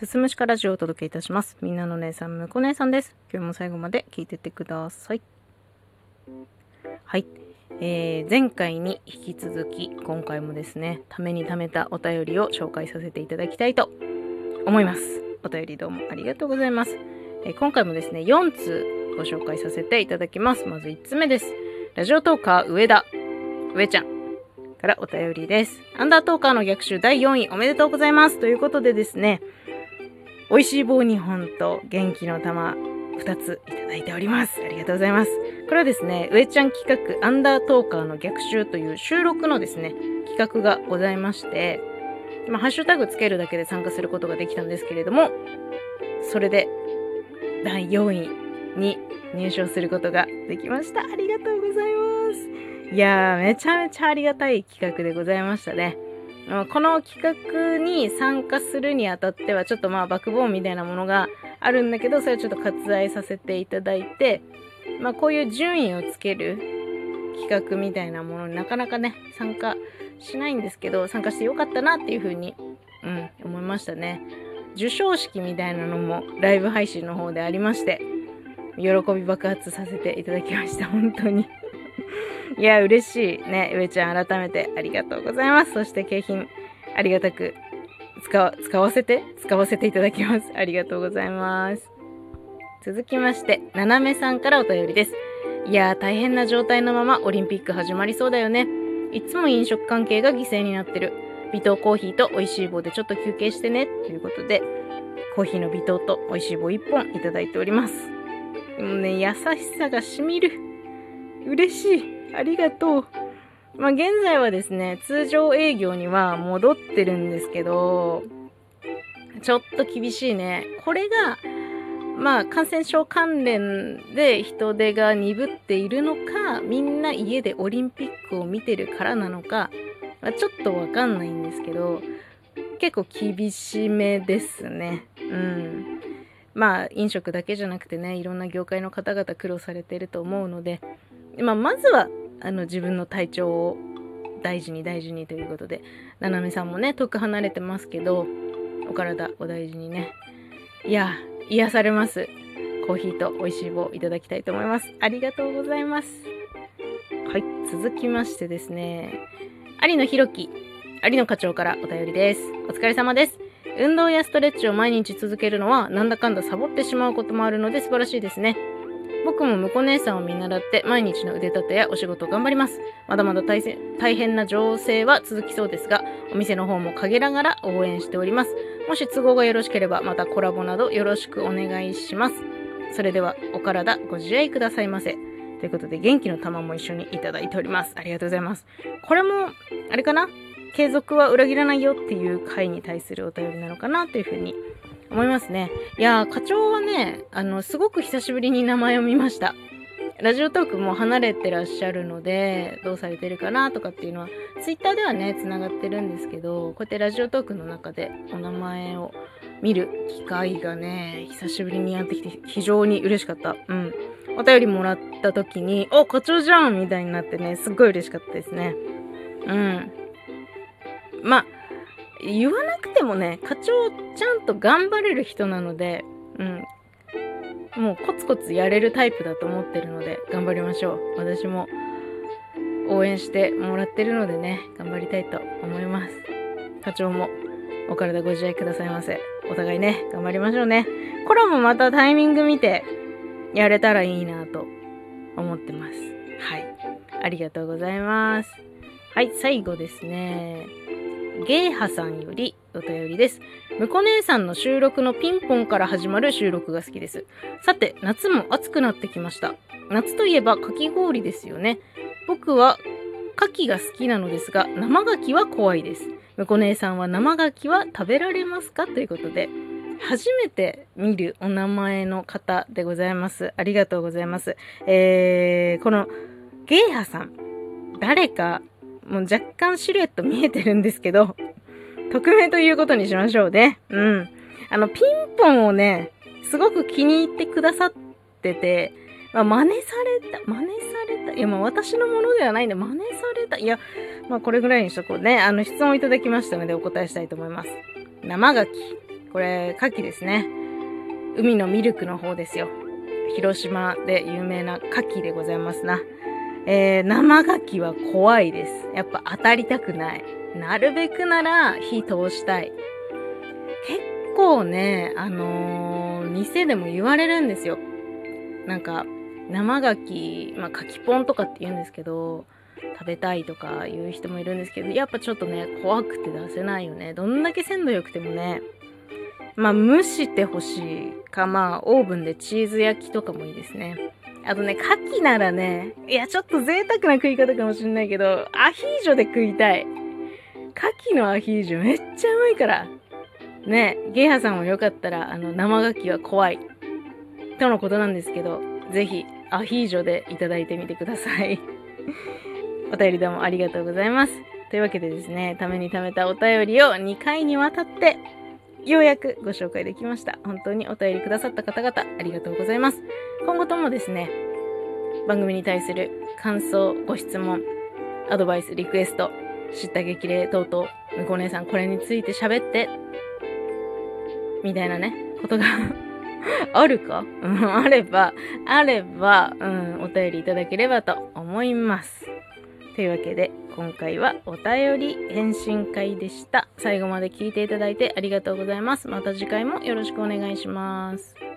すすむしかラジオをお届けいたします。みんなの姉さん、むこ姉さんです。今日も最後まで聞いてってください。はい。えー、前回に引き続き、今回もですね、ために貯めたお便りを紹介させていただきたいと思います。お便りどうもありがとうございます。えー今回もですね、4通ご紹介させていただきます。まず1つ目です。ラジオトーカー上田、上ちゃんからお便りです。アンダートーカーの逆襲第4位おめでとうございます。ということでですね、美味しい棒2本と元気の玉2ついただいております。ありがとうございます。これはですね、上ちゃん企画アンダートーカーの逆襲という収録のですね、企画がございまして、まあ、ハッシュタグつけるだけで参加することができたんですけれども、それで第4位に入賞することができました。ありがとうございます。いやー、めちゃめちゃありがたい企画でございましたね。この企画に参加するにあたっては、ちょっとまあ、バックボーンみたいなものがあるんだけど、それをちょっと割愛させていただいて、まあ、こういう順位をつける企画みたいなものになかなかね、参加しないんですけど、参加してよかったなっていうふうに、うん、思いましたね。授賞式みたいなのもライブ配信の方でありまして、喜び爆発させていただきました。本当に。いや、嬉しいね。上ちゃん改めてありがとうございます。そして景品ありがたく使わ、使わせて使わせていただきます。ありがとうございます。続きまして、ななめさんからお便りです。いやー、大変な状態のままオリンピック始まりそうだよね。いつも飲食関係が犠牲になってる。微糖コーヒーと美味しい棒でちょっと休憩してね。ということで、コーヒーの微糖と美味しい棒1本いただいております。もうね、優しさがしみる。嬉しい。ありがとう。まあ、現在はですね、通常営業には戻ってるんですけど、ちょっと厳しいね。これが、まあ、感染症関連で人手が鈍っているのか、みんな家でオリンピックを見てるからなのか、まあ、ちょっとわかんないんですけど、結構厳しめですね。うん。まあ、飲食だけじゃなくてね、いろんな業界の方々苦労されてると思うので、まあ、まずは、あの、自分の体調を大事に大事にということで、ななめさんもね、遠く離れてますけど、お体お大事にね。いや、癒されます。コーヒーと美味しい棒いただきたいと思います。ありがとうございます。はい、続きましてですね、有野弘樹、有野課長からお便りです。お疲れ様です。運動やストレッチを毎日続けるのはなんだかんだサボってしまうこともあるので素晴らしいですね。僕も婿姉さんを見習って毎日の腕立てやお仕事を頑張ります。まだまだ大大変な情勢は続きそうですが、お店の方も陰ながら応援しております。もし都合がよろしければまたコラボなどよろしくお願いします。それではお体ご自愛くださいませ。ということで元気の玉も一緒にいただいております。ありがとうございます。これも、あれかな？継続は裏切らないよっていう回に対するお便りなのかなというふうに思いますね。いや、課長はね、あの、すごく久しぶりに名前を見ました。ラジオトークも離れてらっしゃるので、どうされてるかなとかっていうのは、ツイッターではね、繋がってるんですけど、こうやってラジオトークの中でお名前を見る機会がね、久しぶりにやってきて非常に嬉しかった。うん。お便りもらった時に、お、課長じゃんみたいになってね、すっごい嬉しかったですね。うん。まあ、言わなくてもね、課長ちゃんと頑張れる人なので、うん。もうコツコツやれるタイプだと思ってるので、頑張りましょう。私も応援してもらってるのでね、頑張りたいと思います。課長もお体ご自愛くださいませ。お互いね、頑張りましょうね。コラボまたタイミング見てやれたらいいなと思ってます。はい。ありがとうございます。はい、最後ですね。ゲイハさんよりお便りです。むこ姉さんの収録のピンポンから始まる収録が好きです。さて、夏も暑くなってきました。夏といえばかき氷ですよね。僕は牡蠣が好きなのですが、生牡蠣は怖いです。むこ姉さんは生牡蠣は食べられますか？ということで、初めて見るお名前の方でございます。ありがとうございます。えー、このゲイハさん、誰か、もう若干シルエット見えてるんですけど、匿名ということにしましょうね。うん。あの、ピンポンをね、すごく気に入ってくださってて、まあ、真似された、真似された、いや、まあ、私のものではないんで、真似された、いや、まあ、これぐらいにしとこうね。あの、質問いただきましたので、お答えしたいと思います。生牡蠣。これ、牡蠣ですね。海のミルクの方ですよ。広島で有名な牡蠣でございますな。えー、生牡蠣は怖いです。やっぱ当たりたくない。なるべくなら火通したい。結構ね、あのー、店でも言われるんですよ。なんか、生牡蠣、まあ、牡蠣ポンとかって言うんですけど、食べたいとか言う人もいるんですけど、やっぱちょっとね、怖くて出せないよね。どんだけ鮮度良くてもね、まあ、蒸してほしいか、まあ、オーブンでチーズ焼きとかもいいですね。あとね、牡蠣ならね、いや、ちょっと贅沢な食い方かもしんないけど、アヒージョで食いたい。牡蠣のアヒージョめっちゃうまいから。ね、ゲイハさんもよかったら、あの、生牡蠣は怖い。とのことなんですけど、ぜひ、アヒージョでいただいてみてください。お便りどうもありがとうございます。というわけでですね、ために貯めたお便りを2回にわたってようやくご紹介できました。本当にお便りくださった方々、ありがとうございます。今後ともですね、番組に対する感想、ご質問、アドバイス、リクエスト、知った激励等々、向こう姉さんこれについて喋って、みたいなね、ことが あるか？うん、あれば、あれば、うん、お便りいただければと思います。というわけで、今回はお便り返信会でした。最後まで聞いていただいてありがとうございます。また次回もよろしくお願いします。